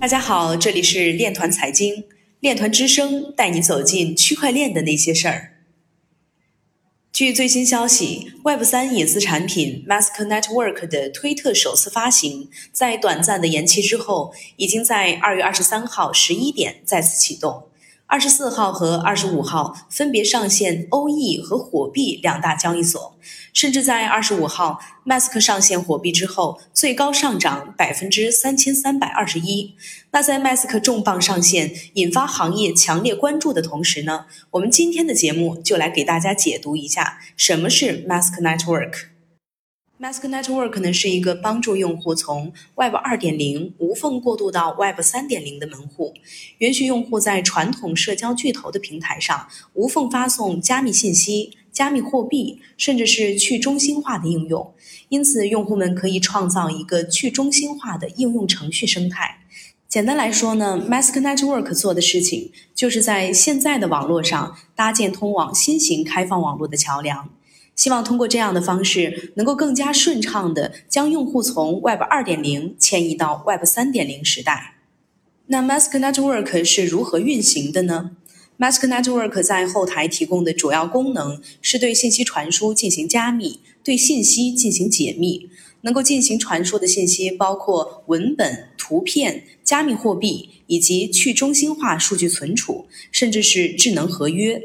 大家好，这里是链团财经，链团之声带你走进区块链的那些事儿。据最新消息，Web 三隐私产品 Mask Network 的推特首次发行，在短暂的延期之后，已经在二月二十三号十一点再次启动。二十四号和二十五号分别上线欧 e 和火币两大交易所，甚至在二十五号，Mask 上线火币之后，最高上涨百分之三千三百二十一。那在 Mask 重磅上线，引发行业强烈关注的同时呢，我们今天的节目就来给大家解读一下什么是 Mask Network。Mask Network 呢是一个帮助用户从 Web 2.0无缝过渡到 Web 3.0的门户，允许用户在传统社交巨头的平台上无缝发送加密信息、加密货币，甚至是去中心化的应用。因此，用户们可以创造一个去中心化的应用程序生态。简单来说呢，Mask Network 做的事情就是在现在的网络上搭建通往新型开放网络的桥梁。希望通过这样的方式，能够更加顺畅地将用户从 Web 2.0迁移到 Web 3.0时代。那 Mask Network 是如何运行的呢？Mask Network 在后台提供的主要功能是对信息传输进行加密，对信息进行解密。能够进行传输的信息包括文本、图片、加密货币以及去中心化数据存储，甚至是智能合约。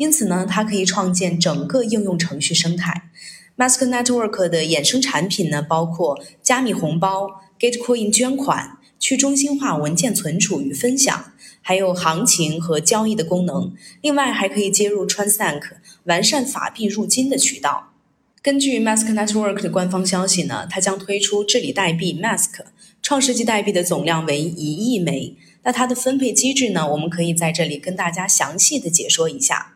因此呢，它可以创建整个应用程序生态。Mask Network 的衍生产品呢，包括加密红包、Gatecoin 捐款、去中心化文件存储与分享，还有行情和交易的功能。另外，还可以接入 Transac，完善法币入金的渠道。根据 Mask Network 的官方消息呢，它将推出治理代币 Mask，创世纪代币的总量为一亿枚。那它的分配机制呢，我们可以在这里跟大家详细的解说一下。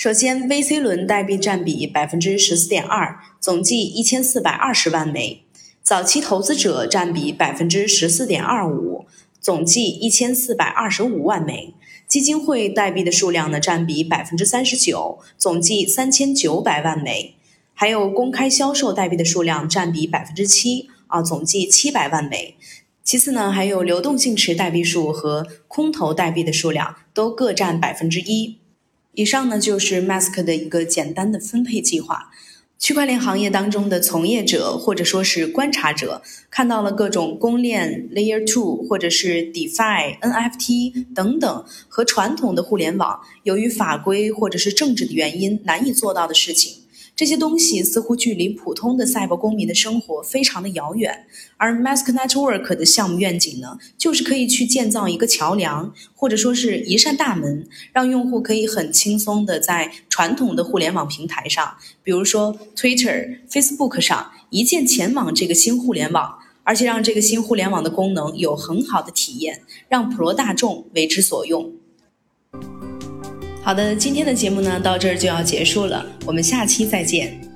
首先，VC 轮代币占比百分之十四点二，总计一千四百二十万枚；早期投资者占比百分之十四点二五，总计一千四百二十五万枚；基金会代币的数量呢占比百分之三十九，总计三千九百万枚；还有公开销售代币的数量占比百分之七，啊，总计七百万枚。其次呢，还有流动性池代币数和空投代币的数量都各占百分之一。以上呢就是 Mask 的一个简单的分配计划。区块链行业当中的从业者或者说是观察者，看到了各种公链 Layer Two 或者是 DeFi、NFT 等等和传统的互联网由于法规或者是政治的原因难以做到的事情。这些东西似乎距离普通的赛博公民的生活非常的遥远，而 Mask Network 的项目愿景呢，就是可以去建造一个桥梁，或者说是一扇大门，让用户可以很轻松的在传统的互联网平台上，比如说 Twitter、Facebook 上一键前往这个新互联网，而且让这个新互联网的功能有很好的体验，让普罗大众为之所用。好的，今天的节目呢到这儿就要结束了，我们下期再见。